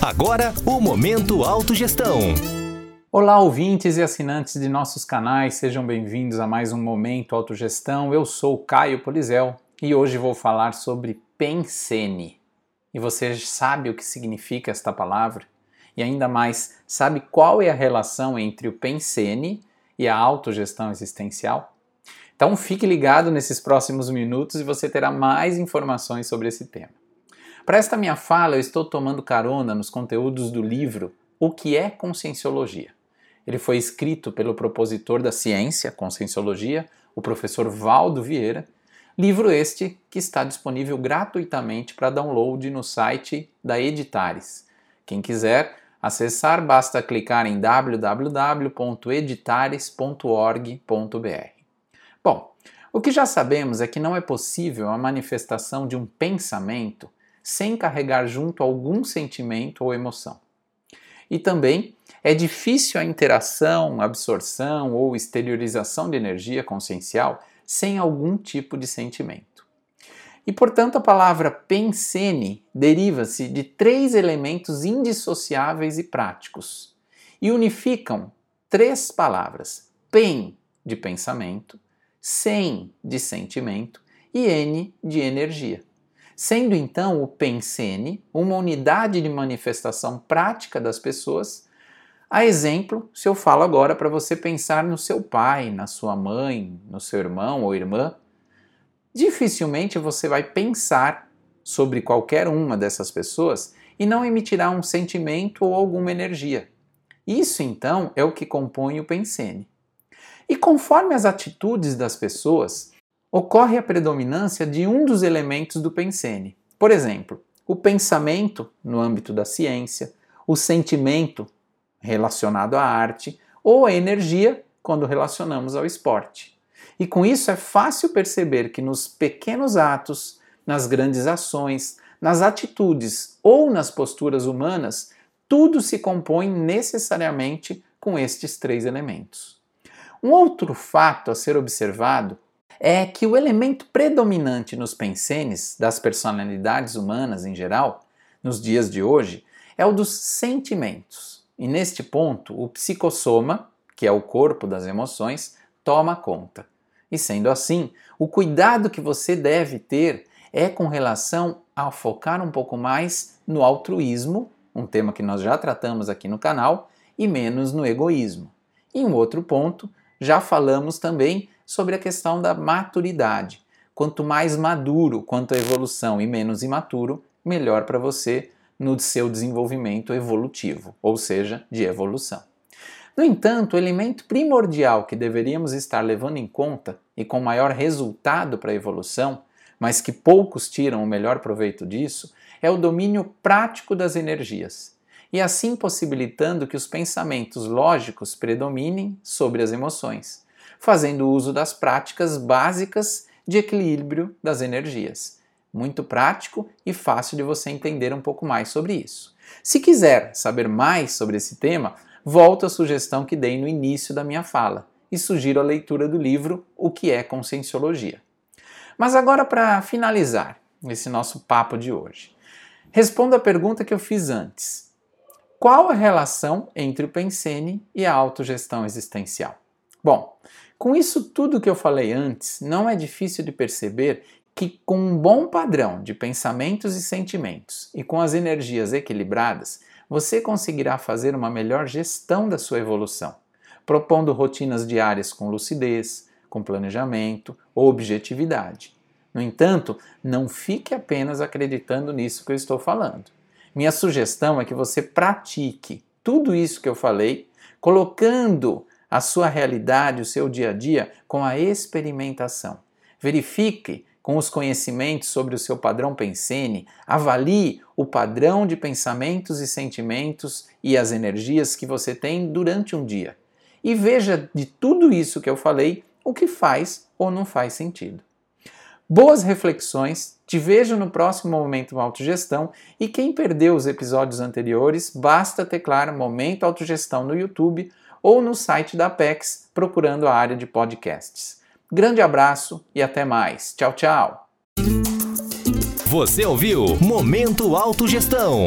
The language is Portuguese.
Agora, o Momento Autogestão. Olá, ouvintes e assinantes de nossos canais, sejam bem-vindos a mais um Momento Autogestão. Eu sou Caio Polizel e hoje vou falar sobre Pensene. E você sabe o que significa esta palavra? E ainda mais, sabe qual é a relação entre o Pensene e a autogestão existencial? Então fique ligado nesses próximos minutos e você terá mais informações sobre esse tema. Para esta minha fala, eu estou tomando carona nos conteúdos do livro O que é Conscienciologia. Ele foi escrito pelo propositor da ciência, Conscienciologia, o professor Valdo Vieira, livro este que está disponível gratuitamente para download no site da Editares. Quem quiser acessar, basta clicar em www.editares.org.br. Bom, o que já sabemos é que não é possível a manifestação de um pensamento sem carregar junto algum sentimento ou emoção. E também é difícil a interação, absorção ou exteriorização de energia consciencial sem algum tipo de sentimento. E portanto, a palavra pensene deriva-se de três elementos indissociáveis e práticos e unificam três palavras: pen de pensamento, sen de sentimento e n de energia sendo então o pensene uma unidade de manifestação prática das pessoas. A exemplo, se eu falo agora para você pensar no seu pai, na sua mãe, no seu irmão ou irmã, dificilmente você vai pensar sobre qualquer uma dessas pessoas e não emitirá um sentimento ou alguma energia. Isso então é o que compõe o pensene. E conforme as atitudes das pessoas, ocorre a predominância de um dos elementos do pensene. Por exemplo, o pensamento no âmbito da ciência, o sentimento relacionado à arte ou a energia quando relacionamos ao esporte. E com isso é fácil perceber que nos pequenos atos, nas grandes ações, nas atitudes ou nas posturas humanas, tudo se compõe necessariamente com estes três elementos. Um outro fato a ser observado é que o elemento predominante nos pensenes das personalidades humanas em geral, nos dias de hoje, é o dos sentimentos. E neste ponto, o psicossoma, que é o corpo das emoções, toma conta. E sendo assim, o cuidado que você deve ter é com relação a focar um pouco mais no altruísmo, um tema que nós já tratamos aqui no canal, e menos no egoísmo. E um outro ponto, já falamos também sobre a questão da maturidade. Quanto mais maduro quanto à evolução e menos imaturo, melhor para você no seu desenvolvimento evolutivo, ou seja, de evolução. No entanto, o elemento primordial que deveríamos estar levando em conta e com maior resultado para a evolução, mas que poucos tiram o melhor proveito disso, é o domínio prático das energias, e assim possibilitando que os pensamentos lógicos predominem sobre as emoções fazendo uso das práticas básicas de equilíbrio das energias. Muito prático e fácil de você entender um pouco mais sobre isso. Se quiser saber mais sobre esse tema, volto à sugestão que dei no início da minha fala e sugiro a leitura do livro O que é Conscienciologia. Mas agora, para finalizar esse nosso papo de hoje, responda a pergunta que eu fiz antes. Qual a relação entre o Pensene e a autogestão existencial? Bom, com isso tudo que eu falei antes, não é difícil de perceber que, com um bom padrão de pensamentos e sentimentos e com as energias equilibradas, você conseguirá fazer uma melhor gestão da sua evolução, propondo rotinas diárias com lucidez, com planejamento, objetividade. No entanto, não fique apenas acreditando nisso que eu estou falando. Minha sugestão é que você pratique tudo isso que eu falei, colocando a sua realidade, o seu dia a dia com a experimentação. Verifique com os conhecimentos sobre o seu padrão pensene, avalie o padrão de pensamentos e sentimentos e as energias que você tem durante um dia. E veja de tudo isso que eu falei o que faz ou não faz sentido. Boas reflexões, te vejo no próximo Momento Autogestão e quem perdeu os episódios anteriores, basta teclar Momento Autogestão no YouTube ou no site da Apex procurando a área de podcasts. Grande abraço e até mais. Tchau, tchau. Você ouviu Momento Autogestão.